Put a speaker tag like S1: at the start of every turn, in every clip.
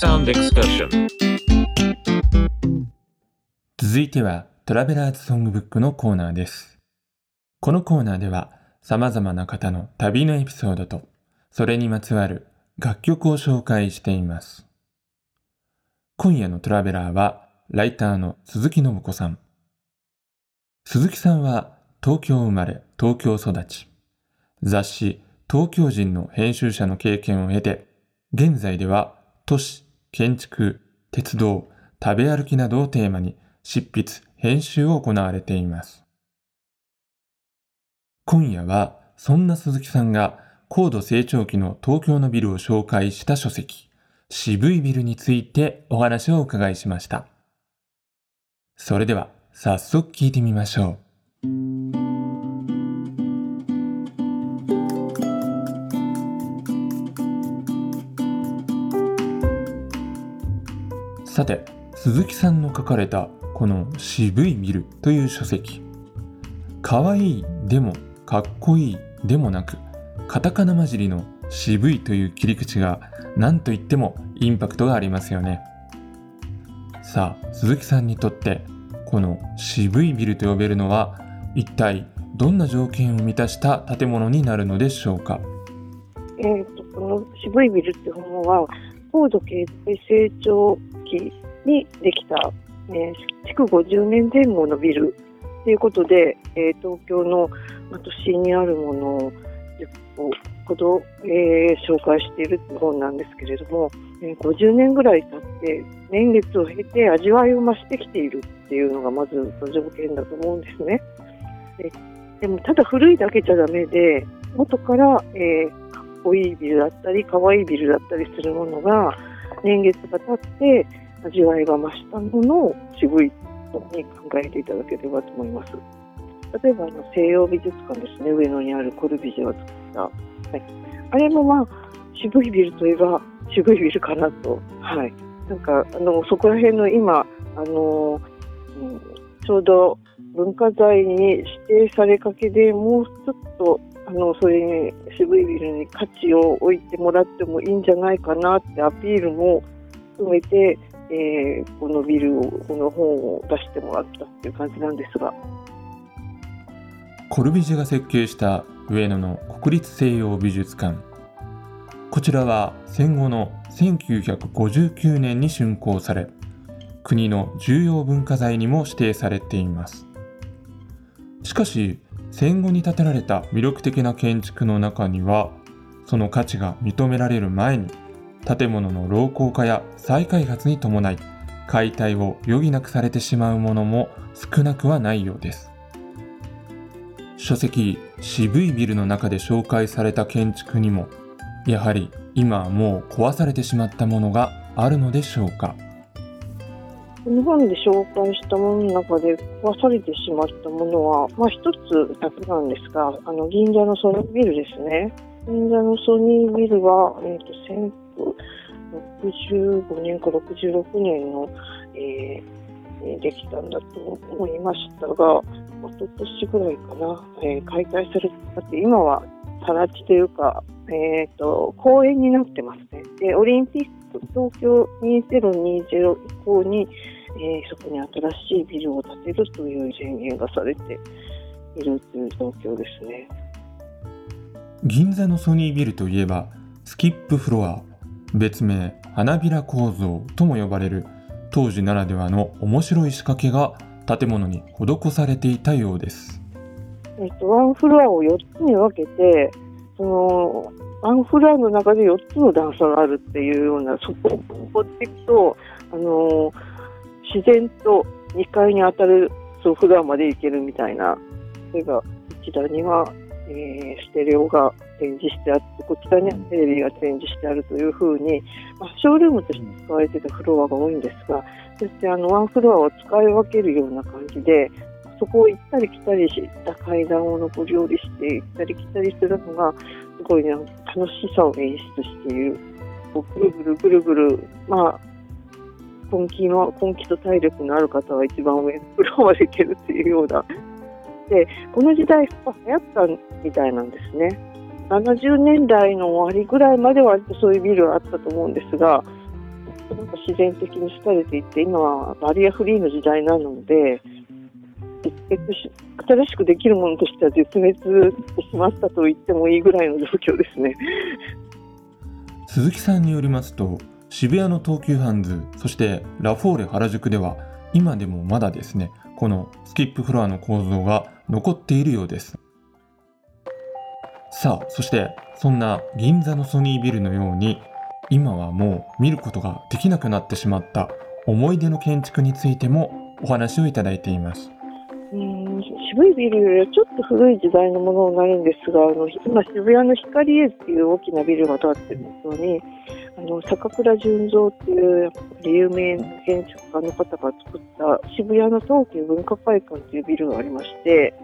S1: Sound Excursion
S2: 続いてはトラベラーズソングブックのコーナーです。このコーナーでは様々な方の旅のエピソードとそれにまつわる楽曲を紹介しています。今夜のトラベラーはライターの鈴木信子さん。鈴木さんは東京生まれ東京育ち。雑誌東京人の編集者の経験を経て、現在では都市、建築、鉄道、食べ歩きなどをテーマに執筆、編集を行われています。今夜はそんな鈴木さんが高度成長期の東京のビルを紹介した書籍、渋いビルについてお話をお伺いしました。それでは早速聞いてみましょう。さて、鈴木さんの書かれたこの渋いビルという書籍。かわいいでもかっこいいでもなく、カタカナ混じりの渋いという切り口が何と言ってもインパクトがありますよね。さあ、鈴木さんにとってこの渋いビルと呼べるのは一体どんな条件を満たした建物になるのでしょうか？
S3: えー、とこの渋いビルって本は高度経済成長期にできた、えー築50年前後のビルということで、えー東京のま都心にあるものを10個ほど、えー紹介している本なんですけれども、えー50年ぐらい経って年月を経て味わいを増してきているっていうのがまずの条件だと思うんですね。ででもただ古いだけじゃダメで元から、えーかっこいいビルだったり可愛いビルだったりするものが年月が経って味わいが増したものを渋いとに考えていただければと思います。例えばあの西洋美術館ですね、上野にあるコルビジェを作った。はい、あれもまあ渋いビルといえば渋いビルかなと。はい。なんかあのそこら辺の今あの、うんちょうど文化財に指定されかけでもうちょっとあのそれに渋いビルに価値を置いてもらってもいいんじゃないかなってアピールも含めて、えーこのビルをこの本を出してもらったっていう感じなんですが。
S2: コルビジェが設計した上野の国立西洋美術館。こちらは戦後の1959年に竣工され、国の重要文化財にも指定されています。しかし、戦後に建てられた魅力的な建築の中には、その価値が認められる前に、建物の老朽化や再開発に伴い、解体を余儀なくされてしまうものも少なくはないようです。書籍「渋いビル」の中で紹介された建築にもやはり今はもう壊されてしまったものがあるのでしょうか
S3: この本で紹介したものの中で壊されてしまったものは、まあ、一つだけなんですが、あの銀座のソニービルですね。銀座のソニービルは、えー、と1965年か66年の、えーできたんだと思いましたが、一昨年ぐらいかな、えー解体されたって、今は更地というか、えー、と公園になってますね。でオリンピック東京2020以降に、えーそこに新しいビルを建てるという宣言がされているという状況ですね。
S2: 銀座のソニービルといえばスキップフロア別名花びら構造とも呼ばれる当時ならではの面白い仕掛けが建物に施されていたようです
S3: えっと、ワンフロアを4つに分けて、その、ワンフロアの中で4つの段差があるっていうような、そこを登っていくと、あの自然と2階に当たるそのフロアまで行けるみたいな、それが、こちらには、えーステレオが展示してあって、こちらにはテレビが展示してあるというふうに、まあ、ショールームとして使われてたフロアが多いんですが、そしてあのワンフロアを使い分けるような感じで、そこを行ったり来たりした階段を上り下りして行ったり来たりするのがすごいなんか楽しさを演出している。ぐるぐるぐるぐる、まあ、根気の、根気と体力のある方は一番上のフロアまで行けるっていうような。で、この時代、やっぱ流行ったみたいなんですね。70年代の終わりぐらいまではそういうビルはあったと思うんですが、なんか自然的に廃れていって今はバリアフリーの時代なので新しくできるものとしては絶滅してしたと言ってもいいぐらいの状況ですね
S2: 鈴木さんによりますと渋谷の東急ハンズそしてラフォーレ原宿では今でもまだですねこのスキップフロアの構造が残っているようです。さあそしてそんな銀座のソニービルのように今はもう見ることができなくなってしまった思い出の建築についてもお話をいただいています。
S3: うん渋いビルよりはちょっと古い時代のものになるんですがあの今渋谷の光栄っていう大きなビルが建ってるところにあの坂倉純三っていう有名な建築家の方が作った渋谷の東急文化会館っていうビルがありまして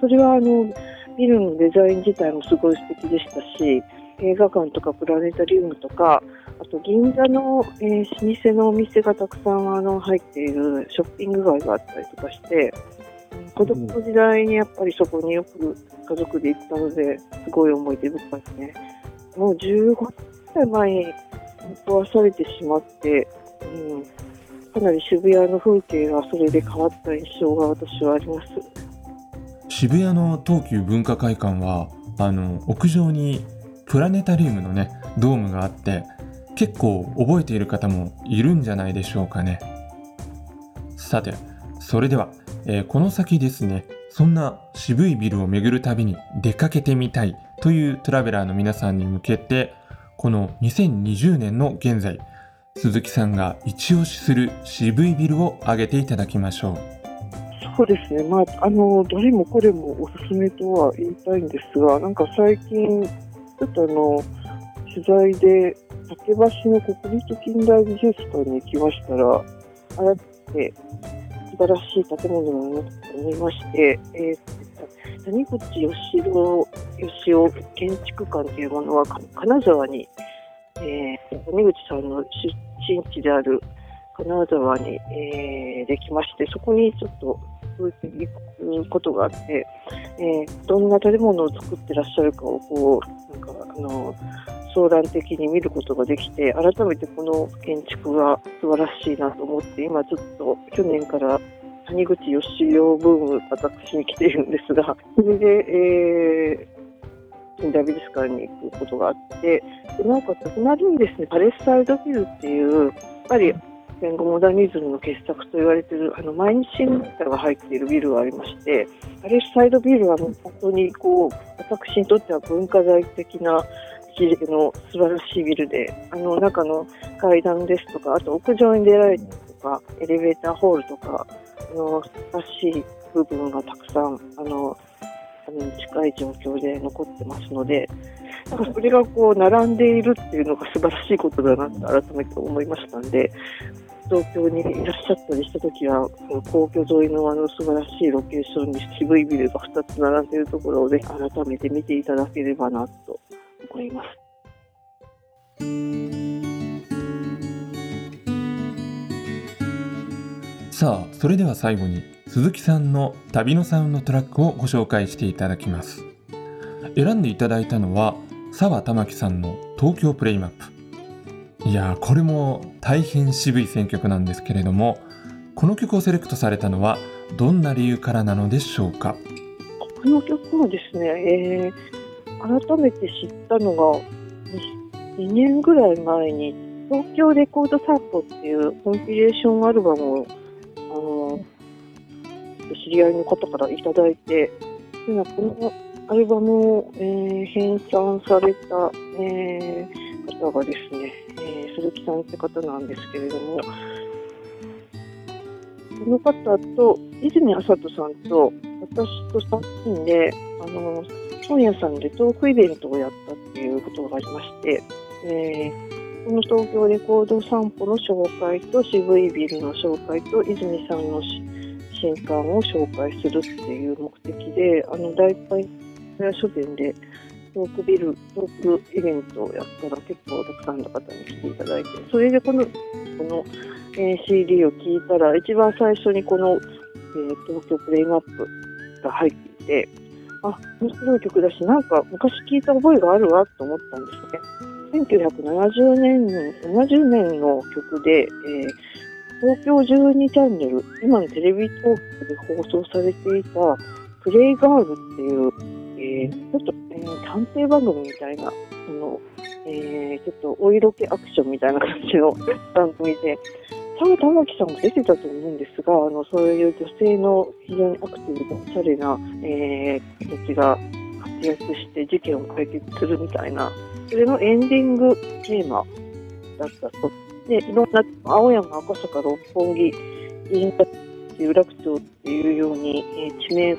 S3: それはあのビルのデザイン自体もすごい素敵でしたし映画館とかプラネタリウムとかあと銀座の、えー、老舗のお店がたくさんあの入っているショッピング街があったりとかして子供の時代にやっぱりそこによく家族で行ったのですごい思い出深いですね。もう15年前に壊されてしまって、うん、かなり渋谷の風景がそれで変わった印象が私はあります。
S2: 渋谷の東急文化会館はあの屋上にプラネタリウムのねドームがあって結構覚えている方もいるんじゃないでしょうかねさてそれでは、えー、この先ですねそんな渋いビルを巡る旅に出かけてみたいというトラベラーの皆さんに向けてこの2020年の現在鈴木さんが一押しする渋いビルを挙げていただきましょう。
S3: そうですね、まあ、あのどれもこれもおすすめとは言いたいんですがなんか最近ちょっとあの取材で竹橋の国立近代美術館に行きましたら改めて素晴らしい建物だなと思いまして、えー、谷口義郎義雄建築館というものは金沢に、えー、谷口さんの出身地である金沢に、えー、できましてそこにちょっと行くことがあって、えー、どんな建物を作ってらっしゃるかをこうなんかあの相談的に見ることができて改めてこの建築が素晴らしいなと思って今ちょっと去年から谷口義雄ブーム私に来ているんですがそれで、えー、近代美術館に行くことがあってでなおか隣にですね。パレスサイドビルっていうやっぱり戦後モダニズムの傑作と言われているあの毎日新聞が入っているビルがありましてパレスサイドビルは本当にこう私にとっては文化財的なの素晴らしいビルであの中の階段ですとかあと屋上に出られたりとかエレベーターホールとかあの素晴らしい部分がたくさんあの近い状況で残ってますのでなんかそれがこう並んでいるっていうのが素晴らしいことだなと改めて思いましたんで東京にいらっしゃったりした時は皇居沿いのあの素晴らしいロケーションに渋いビルが2つ並んでいるところをぜひ改めて見ていただければなと思います。
S2: さあそれでは最後に鈴木さんの旅のサウンドトラックをご紹介していただきます。選んでいただいたのは澤玉樹さんの東京プレイマップ。いやこれも大変渋い選曲なんですけれどもこの曲をセレクトされたのはどんな理由からなのでしょうか？
S3: この曲はですね、えー、改めて知ったのが2年ぐらい前に東京レコード散歩っていうコンピレーションアルバムを知り合いの方からいただいてこのアルバムを、えー、編纂された、えー、方がですね、えー、鈴木さんって方なんですけれども、この方と泉麻人さんと私と3人で、あの、本屋さんでトークイベントをやったっていうことがありまして、えー、この東京レコード散歩の紹介と渋いビルの紹介と泉さんの新刊を紹介するっていう目的で、あの、大体屋書店でトークビル、トークイベントをやったら結構たくさんの方に来ていただいて、それでこの、この、え、CD を聞いたら、一番最初にこの、えー、東京プレイマップが入っていて、あ、面白い曲だし、なんか昔聞いた覚えがあるわと思ったんですね。1970年 ,70 年の曲で、えー、東京12チャンネル、今のテレビ東京で放送されていたプレイガールっていう、えー、ちょっと、えー、探偵番組みたいな、その、えー、ちょっとお色気アクションみたいな感じの 番組で、沢玉木さんも出てたと思うんですが、あのそういう女性の非常にアクティブでおしゃれな、えー、たちが活躍して事件を解決するみたいな、それのエンディングテーマだったと。で、いろんな青山、赤坂、六本木、銀座、有楽町っていうように、えー、地名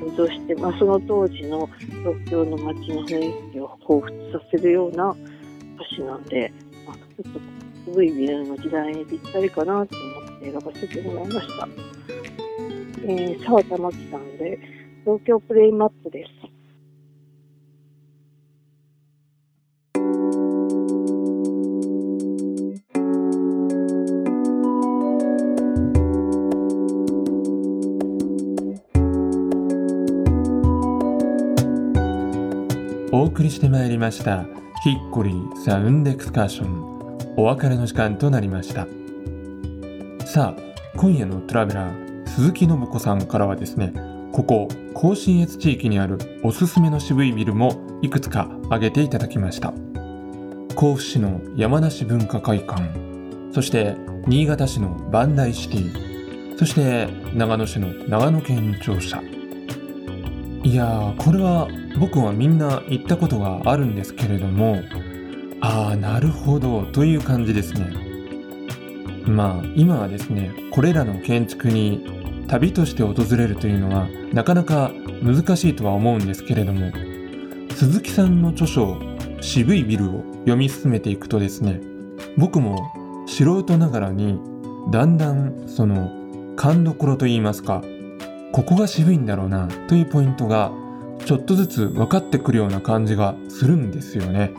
S3: 登場して、まあ、その当時の東京の街の雰囲気を彷彿させるような歌詞なんで、まあ、ちょっと古いビルの時代にぴったりかなと思って選ばせてもらいました。えー、沢田真紀さんで東京プレイマップです。
S2: お送りしてまいりました。ヒッコリーサウンドエクスカーション。お別れの時間となりました。さあ今夜のトラベラー鈴木信子さんからはですねここ甲信越地域にあるおすすめの渋いビルもいくつか挙げていただきました。甲府市の山梨文化会館。そして新潟市のバンダイシティ。そして長野市の長野県庁舎。いやーこれは僕はみんな行ったことがあるんですけれどもああなるほどという感じですね。まあ今はですねこれらの建築に旅として訪れるというのはなかなか難しいとは思うんですけれども鈴木さんの著書「渋いビル」を読み進めていくとですね僕も素人ながらにだんだんその勘どころといいますかここが渋いんだろうなというポイントがちょっとずつ分かってくるような感じがするんですよね。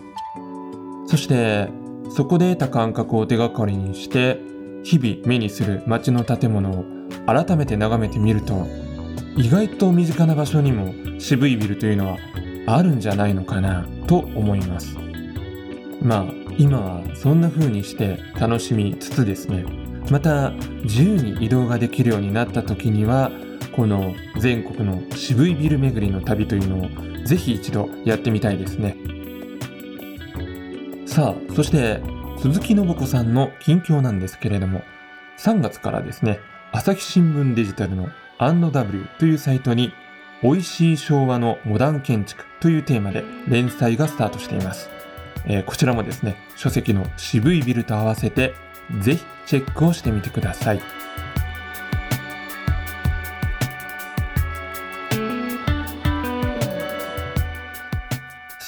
S2: そしてそこで得た感覚を手がかりにして日々目にする街の建物を改めて眺めてみると意外と身近な場所にも渋いビルというのはあるんじゃないのかなと思います。まあ今はそんな風にして楽しみつつですねまた自由に移動ができるようになった時にはこの全国の渋いビル巡りの旅というのをぜひ一度やってみたいですねさあそして鈴木信子さんの近況なんですけれども3月からですね朝日新聞デジタルの &W というサイトに美味しい昭和のモダン建築というテーマで連載がスタートしています、えー、こちらもですね書籍の渋いビルと合わせてぜひチェックをしてみてください。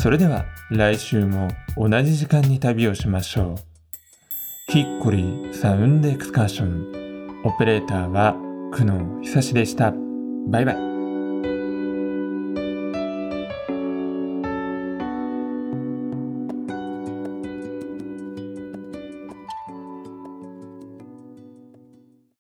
S2: それでは来週も同じ時間に旅をしましょう。ヒッコリーサウンドエクスカーション。オペレーターは久野久志でした。バイバイ。